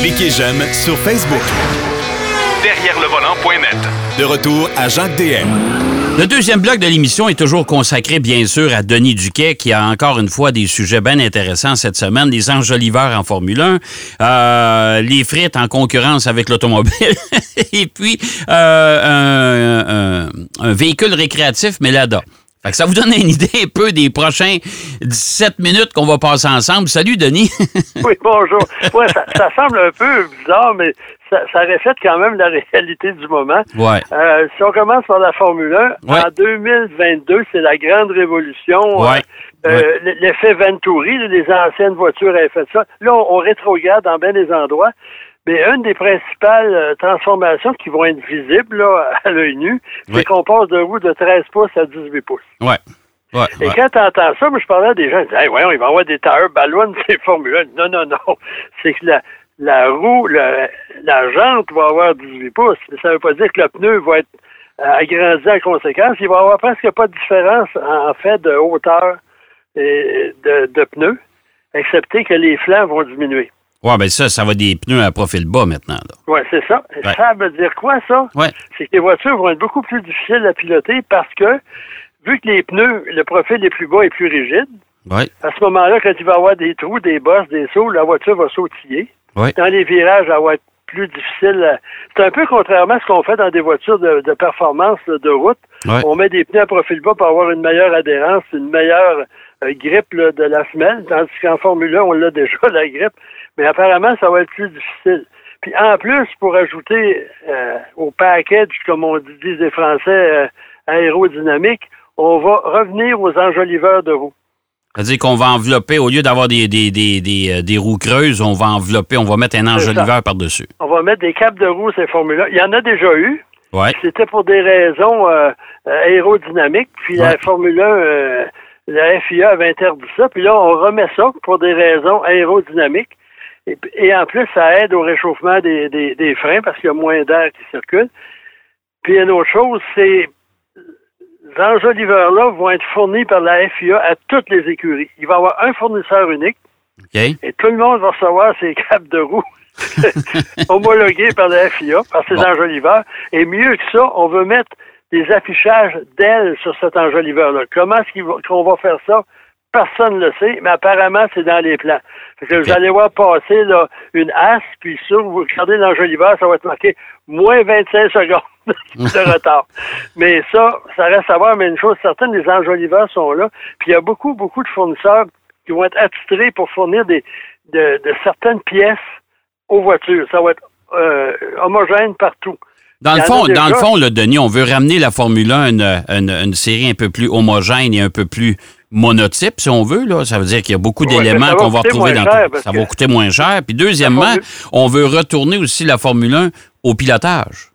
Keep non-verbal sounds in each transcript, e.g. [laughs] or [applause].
Cliquez j'aime sur Facebook. Derrière le volant.net. De retour à Jacques DM. Le deuxième bloc de l'émission est toujours consacré, bien sûr, à Denis Duquet, qui a encore une fois des sujets bien intéressants cette semaine. Les enjoliveurs en Formule 1, euh, les frites en concurrence avec l'automobile, [laughs] et puis euh, un, un, véhicule récréatif, mais là-dedans. Fait que ça vous donne une idée un peu des prochains 17 minutes qu'on va passer ensemble. Salut, Denis. [laughs] oui, bonjour. Ouais, ça, ça, semble un peu bizarre, mais ça, ça, reflète quand même la réalité du moment. Ouais. Euh, si on commence par la Formule 1, en 2022, c'est la grande révolution. Ouais. Euh, L'effet Venturi, les anciennes voitures avaient fait ça. Là, on, on rétrograde dans bien des endroits. Mais une des principales euh, transformations qui vont être visibles là, [laughs] à l'œil nu, c'est Oui. qu'on passe de roues de 13 pouces à 18 pouces. Ouais. Ouais. Et ouais. quand tu entends ça, moi, je parlais à des gens, ils disaient, hey, voyons, il va y avoir des tailleurs ballons, [laughs] c'est Formule 1. Non, non, non. C'est que la, la roue, la, la jante va avoir 18 pouces. Mais ça veut pas dire que le pneu va être euh, agrandi en conséquence. Il va y avoir presque pas de différence, en fait, de hauteur et de, de pneus, excepté que les flancs vont diminuer. Ouais, ben ça, ça va des pneus à profil bas maintenant. Oui, c'est ça. Ouais. Ça veut dire quoi, ça? Ouais. C'est que les voitures vont être beaucoup plus difficiles à piloter parce que, vu que les pneus, le profil est plus bas et plus rigide, Ouais. à ce moment-là, quand il va y avoir des trous, des bosses, des sauts, la voiture va sautiller. Ouais. Dans les virages, elle va être plus difficile. à- C'est un peu contrairement à ce qu'on fait dans des voitures de, de performance de route. Ouais. On met des pneus à profil bas pour avoir une meilleure adhérence, une meilleure grippe là, de la semelle, tandis qu'en Formule 1, on l'a déjà, [laughs] la grippe. Mais apparemment, ça va être plus difficile. Puis en plus, pour ajouter euh, au package, comme on dit, disent les Français, euh, aérodynamique, on va revenir aux enjoliveurs de roues. C'est-à-dire qu'on va envelopper, au lieu d'avoir des, des, des, des, euh, des roues creuses, on va envelopper, on va mettre un enjoliveur par-dessus. On va mettre des capes de roues, ces formules-là. Il y en a déjà eu. Ouais. C'était pour des raisons euh, aérodynamiques. Puis la. Formule 1, euh, la FIA avait interdit ça. Puis là, on remet ça pour des raisons aérodynamiques. Et, et en plus, ça aide au réchauffement des, des, des freins parce qu'il y a moins d'air qui circule. Puis une autre chose, c'est ces enjoliveurs-là vont être fournis par la FIA à toutes les écuries. Il va y avoir un fournisseur unique et tout le monde va recevoir ses capes de roue [laughs] homologuées par la FIA, par ces Bon. enjoliveurs. Et mieux que ça, on veut mettre des affichages d'ailes sur cet enjoliveur-là. Comment est-ce qu'on va faire ça? Personne ne le sait, mais apparemment, c'est dans les plans. Fait que vous allez voir passer là, une hasse, puis sur, vous regardez l'enjoliveur, ça va être marqué moins 25 secondes [laughs] de [laughs] retard. [laughs] Mais ça, ça reste à voir, mais une chose certaine, les enjoliveurs sont là. Puis il y a beaucoup, beaucoup de fournisseurs qui vont être attitrés pour fournir des, de, de certaines pièces aux voitures. Ça va être euh, homogène partout. Dans le fond, dans le fond, là, Denis, on veut ramener la Formule 1 à une, une, une série un peu plus homogène et un peu plus monotype, si on veut. Là. Ça veut dire qu'il y a beaucoup Ouais, d'éléments qu'on va retrouver dans cher tout. Ça va coûter moins cher. Puis deuxièmement, on veut retourner aussi la Formule 1 au pilotage.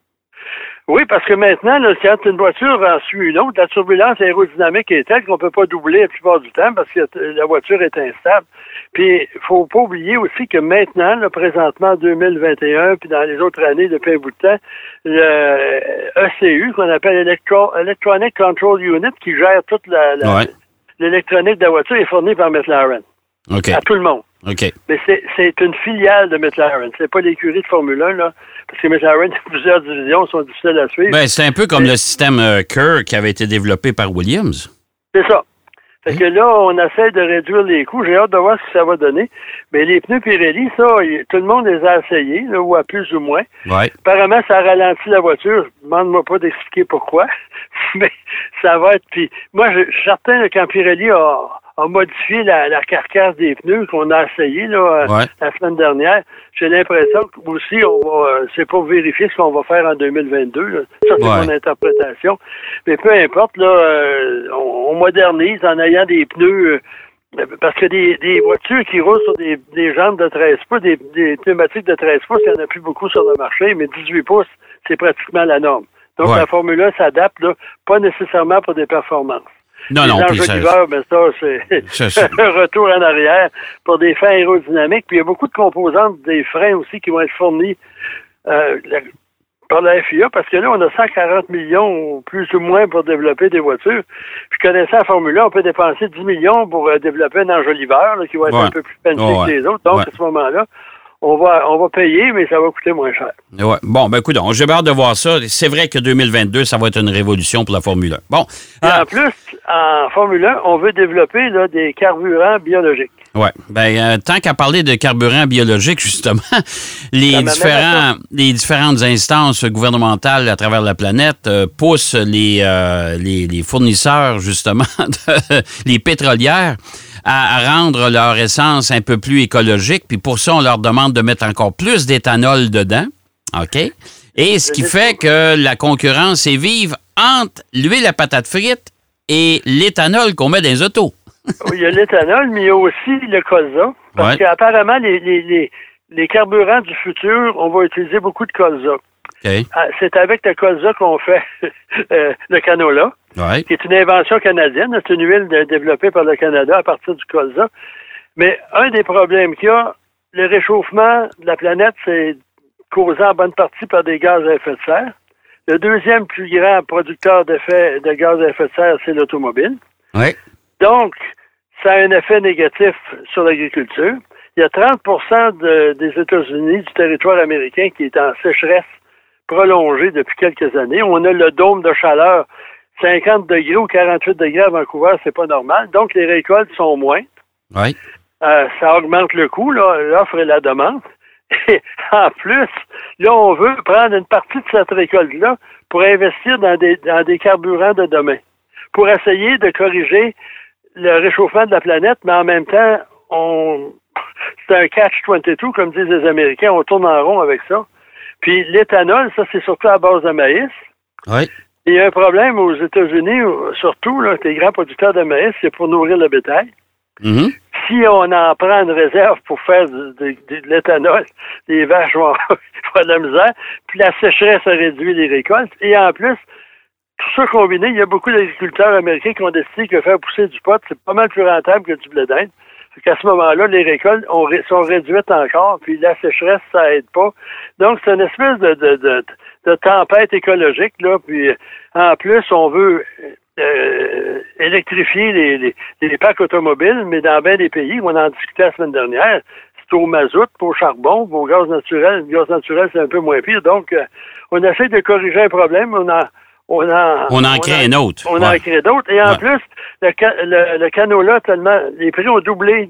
Oui, parce que maintenant, là, quand une voiture en suit une autre, la turbulence aérodynamique est telle qu'on ne peut pas doubler la plupart du temps parce que euh, la voiture est instable. Puis, il faut pas oublier aussi que maintenant, là, présentement, en 2021, puis dans les autres années depuis un bout de temps, le ECU, qu'on appelle Electro- Electronic Control Unit, qui gère toute la, Ouais. l'électronique de la voiture, est fourni par McLaren, OK. à tout le monde. Mais c'est, une filiale de McLaren. C'est pas l'écurie de Formule 1, là. Parce que McLaren, [laughs] plusieurs divisions, sont difficiles à suivre. Ben, c'est un peu comme le système euh, Kerr qui avait été développé par Williams. C'est ça. Fait que là, on essaie de réduire les coûts. J'ai hâte de voir ce que ça va donner. Mais les pneus Pirelli, ça, tout le monde les a essayés, là, ou à plus ou moins. Ouais. Apparemment, ça ralentit la voiture. Demande-moi pas d'expliquer pourquoi. [laughs] Mais ça va être. Puis moi, je suis certain quand Pirelli a, a modifié la, la carcasse des pneus qu'on a essayé là, euh, Ouais. la semaine dernière, j'ai l'impression que aussi on va euh, c'est pour vérifier ce qu'on va faire en 2022. là. Ça, c'est Ouais. mon interprétation. Mais peu importe, là, euh, on, on modernise en ayant des pneus. parce que des, des voitures qui roulent sur des, des jambes de 13 pouces, des, des pneumatiques de 13 pouces, il n'y en a plus beaucoup sur le marché, mais 18 pouces, c'est pratiquement la norme. Donc Ouais. la Formule 1 s'adapte, là, pas nécessairement pour des performances. Non, les non, enjoliveurs, ben ça, [laughs] c'est un retour en arrière pour des freins aérodynamiques. Puis il y a beaucoup de composantes des freins aussi qui vont être fournis euh, par la FIA, parce que là, on a 140 millions, plus ou moins, pour développer des voitures. Puis connaissant la Formule 1, on peut dépenser 10 millions pour euh, développer un enjoliveur là, qui va être Ouais. un peu plus Ouais, que les autres. Donc, ouais. à ce moment-là, on va, on va payer, mais ça va coûter moins cher. Ouais. Bon, ben écoute, j'ai hâte de voir ça. C'est vrai que 2022, ça va être une révolution pour la Formule 1. Bon. En euh, plus, en Formule 1, on veut développer là, des carburants biologiques. Oui. Ben, euh, tant qu'à parler de carburants biologiques, [laughs] justement, les, différents, les différentes instances gouvernementales à travers la planète euh, poussent les, les, les, fournisseurs, justement, [laughs] les pétrolières, à, rendre leur essence un peu plus écologique. Puis pour ça, on leur demande de mettre encore plus d'éthanol dedans. OK? Et ce qui fait que la concurrence est vive entre l'huile à patate frite et l'éthanol qu'on met dans les autos. oui, il y a l'éthanol, mais il y a aussi le colza. Parce qu'apparemment, les, les, les, carburants du futur, on va utiliser beaucoup de colza. Ah, c'est avec le colza qu'on fait [laughs] euh, le canola, qui est une invention canadienne. C'est une huile développée par le Canada à partir du colza. Mais un des problèmes qu'il y a, le réchauffement de la planète, c'est causé en bonne partie par des gaz à effet de serre. Le deuxième plus grand producteur d'effet de gaz à effet de serre, c'est l'automobile. Donc, ça a un effet négatif sur l'agriculture. Il y a 30% des États-Unis, du territoire américain, qui est en sécheresse prolongée depuis quelques années. On a le dôme de chaleur 50 degrés ou 48 degrés à Vancouver, c'est pas normal. Donc, les récoltes sont moins. Oui. Euh, ça augmente le coût, l'offre et la demande. Et [laughs] en plus, là, on veut prendre une partie de cette récolte-là pour investir dans des, dans des carburants de demain, pour essayer de corriger le réchauffement de la planète, mais en même temps, on [laughs] c'est un catch-22, comme disent les Américains, on tourne en rond avec ça. Puis l'éthanol, ça, c'est surtout à base de maïs. Oui. Il y a un problème aux États-Unis, surtout, là, les grands producteurs de maïs, c'est pour nourrir le bétail. Mm-hmm. Si on en prend une réserve pour faire de, l'éthanol, [laughs] les vaches vont [laughs] avoir de la misère, puis la sécheresse a réduit les récoltes. Et en plus, tout ça combiné, il y a beaucoup d'agriculteurs américains qui ont décidé que faire pousser du pot, c'est pas mal plus rentable que du blé d'Inde. Qu'à ce moment-là, les récoltes sont réduites encore, puis la sécheresse, ça aide pas. Donc, c'est une espèce de, de, de, tempête écologique, là, puis en plus, on veut euh, électrifier les, les, parcs automobiles, mais dans bien des pays, on en discutait la semaine dernière, c'est au mazout, au charbon, au gaz naturel. Le gaz naturel, c'est un peu moins pire. Donc, euh, on essaie de corriger un problème, on en on, en, on en crée un autre. On en crée d'autres. Et en plus, le, le, le canola, tellement, les prix ont doublé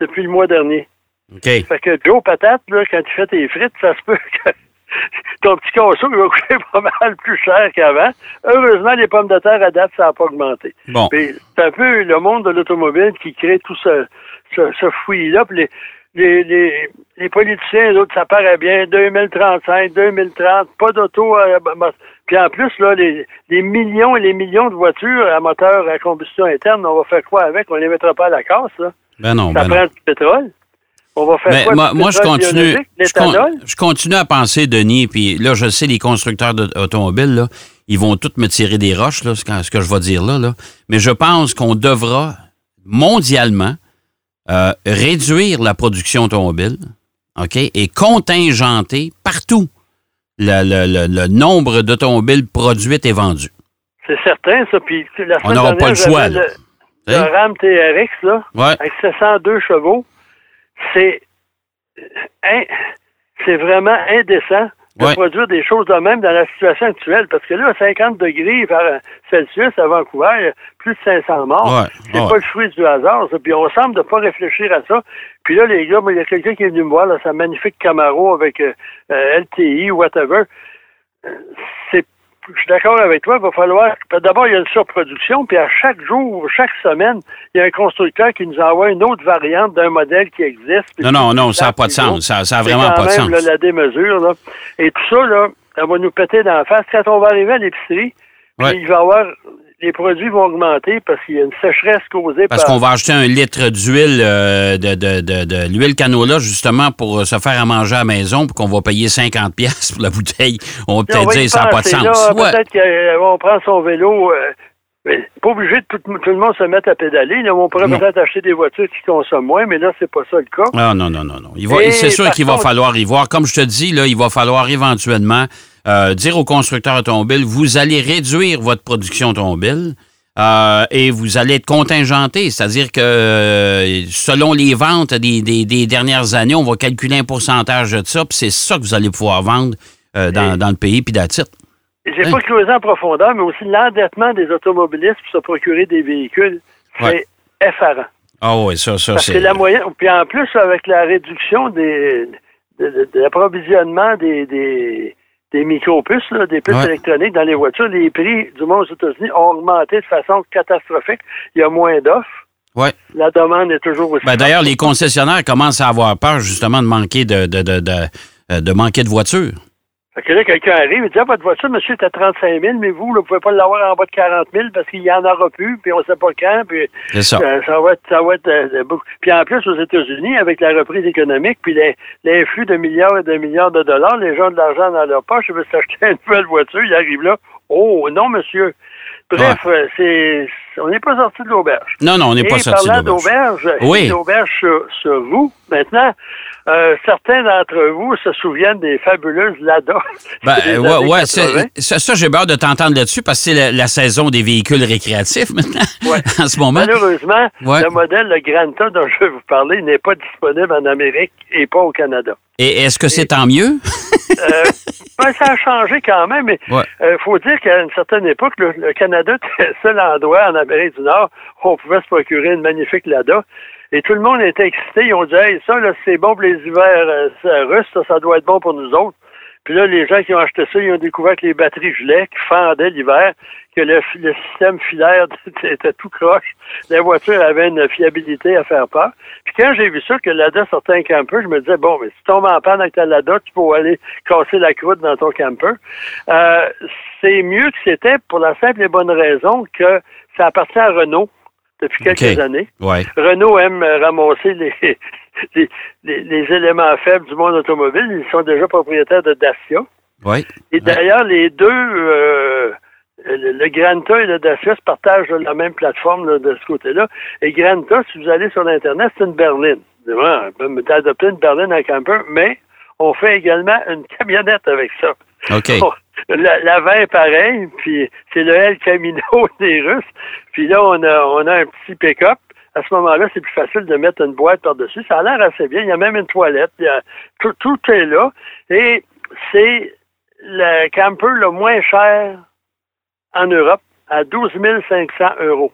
depuis le mois dernier. OK. Fait que Joe Patate, là, quand tu fais tes frites, ça se peut que [laughs] ton petit il va coûter pas mal plus cher qu'avant. Heureusement, les pommes de terre à date, ça n'a pas augmenté. Bon. C'est un peu le monde de l'automobile qui crée tout ce, ce, ce fouillis-là. Les, les, les, les, politiciens, les autres, ça paraît bien, 2035, 2030, pas d'auto. Euh, puis en plus, là, les, les, millions et les millions de voitures à moteur à combustion interne, on va faire quoi avec? On les mettra pas à la casse, là. Ben non, ça ben prend du pétrole. On va faire quoi, moi, moi je continue, je, continue à penser, Denis, puis là, je sais, les constructeurs d'automobiles, là, ils vont tous me tirer des roches, là, ce que je vais dire là, là. Mais je pense qu'on devra, mondialement, euh, réduire la production automobile, OK, et contingenter partout le, nombre d'automobiles produites et vendues. C'est certain, ça. Puis la On n'aura pas le choix. Le, le, RAM TRX, là, avec 702 chevaux, c'est c'est vraiment indécent de produire des choses de même dans la situation actuelle. Parce que là, à 50 degrés Celsius à Vancouver, plus de 500 morts. c'est pas le fruit du hasard. Ça. Puis on semble de pas réfléchir à ça. Puis là, les gars, il y a quelqu'un qui est venu me voir, là, sa magnifique Camaro avec euh, euh, LTI ou whatever. Euh, c'est je suis d'accord avec toi, il va falloir. D'abord, il y a une surproduction, puis à chaque jour, chaque semaine, il y a un constructeur qui nous envoie une autre variante d'un modèle qui existe. Non, non, non, ça n'a pas de sens. Ça n'a vraiment pas de sens. Là, la démesure, là. Et tout ça, là, ça va nous péter dans la face. Quand on va arriver à l'épicerie, il va y avoir les produits vont augmenter parce qu'il y a une sécheresse causée parce qu'on va acheter un litre d'huile euh, de, de, de, de l'huile canola justement pour se faire à manger à la maison puis qu'on va payer 50 pièces pour la bouteille. On va peut-être dire ça n'a pas de sens. Peut-être qu'on prend son vélo. Euh, pas obligé de tout, le monde se mettre à pédaler. Là, on pourrait peut-être acheter des voitures qui consomment moins, mais là, c'est pas ça le cas. Ah, non, non, non, non. C'est sûr qu'il va falloir y voir. Comme je te dis, là, il va falloir éventuellement euh, dire aux constructeurs automobiles, vous allez réduire votre production automobile Euh, et vous allez être contingenté, c'est-à-dire que euh, selon les ventes des, dernières années, on va calculer un pourcentage de ça, puis c'est ça que vous allez pouvoir vendre euh, dans, le pays, puis d'attitude. J'ai pas creusé en profondeur, mais aussi l'endettement des automobilistes pour se procurer des véhicules, c'est effarant. Ah oui, ça, ça, c'est... la moyenne. Puis en plus, avec la réduction des, de, l'approvisionnement des, des, des micro-puces, des puces électroniques dans les voitures, les prix du monde aux États-Unis ont augmenté de façon catastrophique. Il y a moins d'offres. Ouais. La demande est toujours aussi. Ben, D'ailleurs, les concessionnaires commencent à avoir peur justement de manquer de, de, de, de, euh, de manquer de voitures. Fait que là, quelqu'un arrive et dit, ah, votre voiture, monsieur, est à 35 000, mais vous, vous ne pouvez pas l'avoir en bas de 40 000 parce qu'il n'y en aura plus, puis on ne sait pas quand, puis ça. Euh, ça. va être, ça va être euh, beaucoup. Puis en plus, aux États-Unis, avec la reprise économique, puis l'influx de milliards et de milliards de dollars, les gens ont de l'argent dans leur poche, ils veulent s'acheter une nouvelle voiture, ils arrivent là, oh, non, monsieur. Bref, euh, c'est, on n'est pas sorti de l'auberge. Non, non, on n'est pas sorti de l'auberge. Oui. L'auberge sur, sur vous. Maintenant, euh, certains d'entre vous se souviennent des fabuleuses Lada. Ben, [laughs] ouais, ouais ça, ça j'ai peur de t'entendre là-dessus parce que c'est la, saison des véhicules récréatifs maintenant, [laughs] en ce moment. Malheureusement, le modèle, le Granta dont je vais vous parler, n'est pas disponible en Amérique et pas au Canada. Et est-ce que c'est tant mieux? [laughs] euh, ben, ça a changé quand même, mais il euh, faut dire qu'à une certaine époque, le, Canada était le seul endroit en Amérique du Nord où on pouvait se procurer une magnifique Lada. Et tout le monde était excité. Ils ont dit, hey, ça, là, c'est bon pour les hivers euh, russes, ça, ça doit être bon pour nous autres. Puis là, les gens qui ont acheté ça, ils ont découvert que les batteries gelaient, qui fendaient l'hiver, que le, système filaire [laughs] était tout croche. La voiture avait une fiabilité à faire peur. Puis quand j'ai vu ça, que l'ADA sortait un camper, je me disais, bon, mais si tu tombes en panne avec ta LADA, tu peux aller casser la croûte dans ton camper. Euh, c'est mieux que c'était pour la simple et bonne raison que ça appartient à Renault depuis quelques années. Renault aime ramasser [laughs] les, les, éléments faibles du monde automobile. Ils sont déjà propriétaires de Dacia. Et d'ailleurs, les deux, euh, le Granta et le Dacia se partagent la même plateforme de ce côté-là. Et Granta, si vous allez sur l'Internet, c'est une berline. On peut adopter une berline en camper, mais on fait également une camionnette avec ça. OK. [laughs] L'avant est pareil, puis c'est le El Camino [laughs] des Russes. Puis là, on a, on a un petit pick-up. À ce moment-là, c'est plus facile de mettre une boîte par-dessus. Ça a l'air assez bien. Il y a même une toilette. tout, tout est là. Et c'est le camper le moins cher en Europe à 12 500 euros.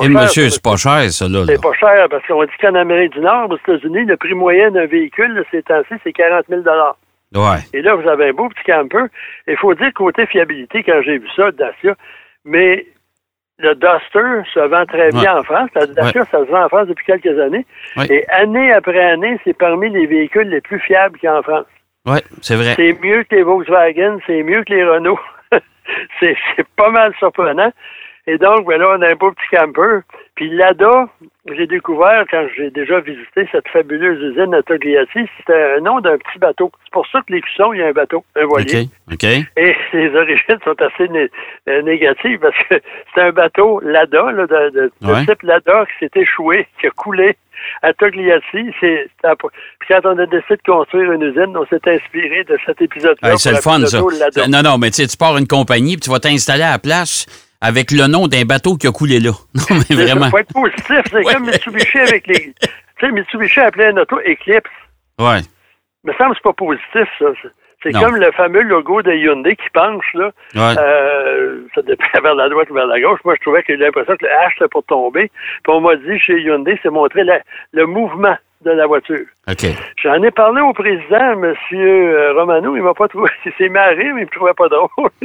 Et eh, monsieur, c'est pas cher, ça, là. C'est pas cher, parce qu'on dit qu'en Amérique du Nord, aux États-Unis, le prix moyen d'un véhicule, ces temps-ci, c'est 40 000 Ouais. Et là, vous avez un beau petit camper. Il faut dire, côté fiabilité, quand j'ai vu ça, Dacia, mais le Duster se vend très bien en France. La Dacia, ça se vend en France depuis quelques années. Et année après année, c'est parmi les véhicules les plus fiables qu'il y a en France. Oui, c'est vrai. C'est mieux que les Volkswagen, c'est mieux que les Renault. [laughs] c'est pas mal surprenant. Et donc, ben là, on a un beau petit camper. Puis là-bas, j'ai découvert, quand j'ai déjà visité cette fabuleuse usine à Togliatti, c'était un nom d'un petit bateau. C'est pour ça que les cuissons, il y a un bateau, un voilier. OK. Et [laughs] les origines sont assez euh, négatives parce que c'est un bateau Lada, là, de, type Lada, qui s'est échoué, qui a coulé à Togliatti. C'est, puis quand on a décidé de construire une usine, on s'est inspiré de cet épisode-là. c'est le fun, ça. Non, non, mais tu sais, tu pars une compagnie, puis tu vas t'installer à la place avec le nom d'un bateau qui a coulé là. [laughs] Non, mais vraiment. Ça faut être positif. C'est comme Mitsubishi avec les. Tu sais, Mitsubishi appelait un auto Eclipse. Ouais. Mais ça me semble que c'est pas positif, ça. C'est comme le fameux logo de Hyundai qui penche, là. Ouais. Euh, ça dépend [laughs] vers la droite ou vers la gauche. Moi, je trouvais que j'ai l'impression que le H, c'était pour tomber. Puis on m'a dit, chez Hyundai, c'est montrer le mouvement de la voiture. J'en ai parlé au président, M. Euh, Romano, il m'a pas trouvé. [laughs] Il s'est marré, mais il me trouvait pas drôle. [laughs]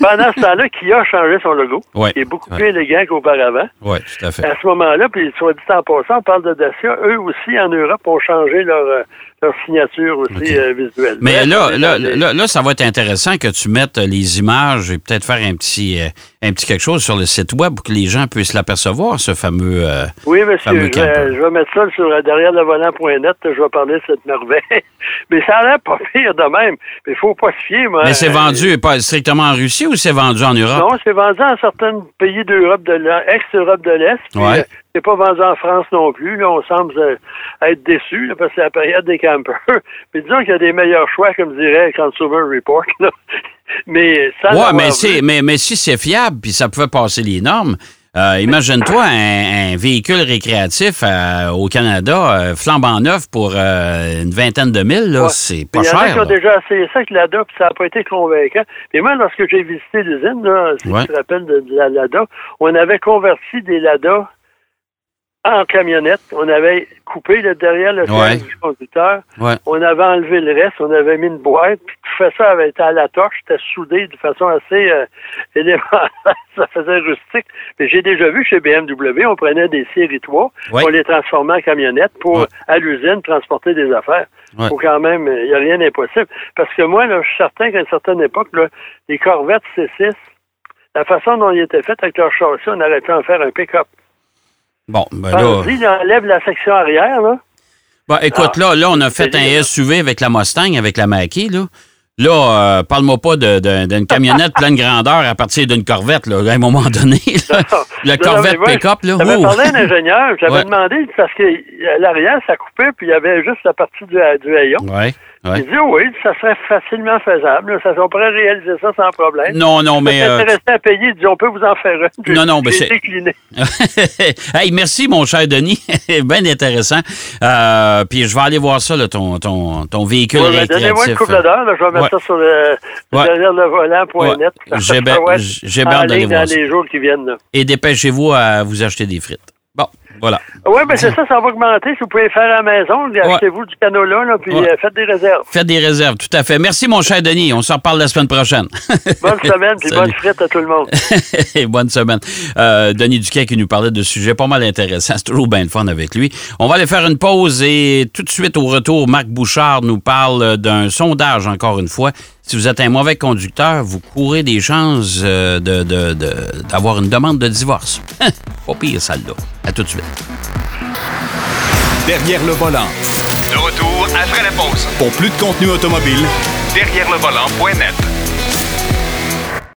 Pendant ce temps-là, qui a changé son logo. Ouais. Il est beaucoup plus élégant qu'auparavant. Oui, tout à fait. À ce moment-là, puis soit dit en passant, on parle de Dacia, eux aussi en Europe ont changé leur, euh, leur signature aussi euh, visuelle. Mais là, là, là, ça va être intéressant que tu mettes les images et peut-être faire un petit, un petit quelque chose sur le site web pour que les gens puissent l'apercevoir, ce fameux. oui, monsieur. Je vais, mettre ça sur, derrière le volant.net, je vais parler de cette merveille. [laughs] Mais ça a l'air pas pire de même. Mais il faut pas se fier, moi. Mais c'est vendu pas strictement en Russie ou c'est vendu en Europe? Non, c'est vendu en certains pays d'Europe de ex-Europe de l'Est. Ouais. Euh, c'est pas vendu en France non plus. Là, on semble euh, être déçus là, parce que c'est la période des campers. [laughs] Mais disons qu'il y a des meilleurs choix, comme dirait Consumer Report. Là. [laughs] Mais ça. Ouais, mais, mais, mais si c'est fiable, puis ça pouvait passer les normes. Euh, imagine-toi un, un, véhicule récréatif euh, au Canada, euh, flambant neuf pour euh, une vingtaine de mille, là, Ouais. c'est pas Il y en a cher. qui ont déjà essayé ça avec l'ADA, puis ça n'a pas été convaincant. Et moi, lorsque j'ai visité l'usine, si Ouais. tu te rappelles de, de la LADA, on avait converti des LADA en camionnette. On avait coupé le derrière le Ouais. siège du conducteur. Ouais. On avait enlevé le reste. On avait mis une boîte. Puis tout fait ça avait été à la torche. C'était soudé de façon assez euh, [laughs] élémentaire. ça faisait rustique. Mais j'ai déjà vu chez BMW, on prenait des séries 3, Ouais. on les transformait en camionnette pour, à l'usine, transporter des affaires. Ouais. Faut quand même, il n'y a rien d'impossible. Parce que moi, là, je suis certain qu'à une certaine époque, là, les Corvettes C6, la façon dont ils étaient faits avec leur châssis, on aurait pu en faire un pick-up. Bon, ben là. Pense-y, il enlève la section arrière, là. Bon, écoute, là, là, on a fait un bien. SUV avec la Mustang, avec la Mackie, là. Là, euh, parle-moi pas d'une camionnette pleine grandeur à partir d'une Corvette, là, à un moment donné. là. [laughs] le Non, Corvette mais moi, pick-up, là. J'avais parlé à un ingénieur, j'avais Ouais. demandé, parce que euh, l'arrière, ça coupait, puis il y avait juste la partie du, du haillon. Ouais, ouais. Il dit oui, ça serait facilement faisable. Ça, on pourrait réaliser ça sans problème. Non, non, mais. Euh, intéressé à payer, dit on peut vous en faire un. Non, non, mais J'ai c'est- décliné. [laughs] hey, merci, mon cher Denis. [laughs] Bien intéressant. Euh, puis je vais aller voir ça, là, ton, ton, ton véhicule Ouais, ben, Donnez-moi une couple d'heures, je vais mettre Ouais. ça sur le, derrière le volant.net. [laughs] J'ai j'ai bien hâte d'aller voir dans ça. les jours qui viennent. Là. Et dépêchez-vous à vous acheter des frites. Voilà. Oui, mais c'est ça, ça va augmenter. Si vous pouvez le faire à la maison, achetez-vous du canola, là, puis Ouais. euh, faites des réserves. Faites des réserves, tout à fait. Merci, mon cher Denis. On s'en reparle la semaine prochaine. [laughs] Bonne semaine, puis bonne frite à tout le monde. [laughs] Bonne semaine. Euh, Denis Duquet qui nous parlait de sujets pas mal intéressants. C'est toujours bien le fun avec lui. On va aller faire une pause et tout de suite au retour, Marc Bouchard nous parle d'un sondage, encore une fois. Si vous êtes un mauvais conducteur, vous courez des chances euh, de- de- de- d'avoir une demande de divorce. [laughs] pas pire, celle-là. À tout de suite. Derrière le volant. De retour après la pause. Pour plus de contenu automobile, Derrière le volant.net.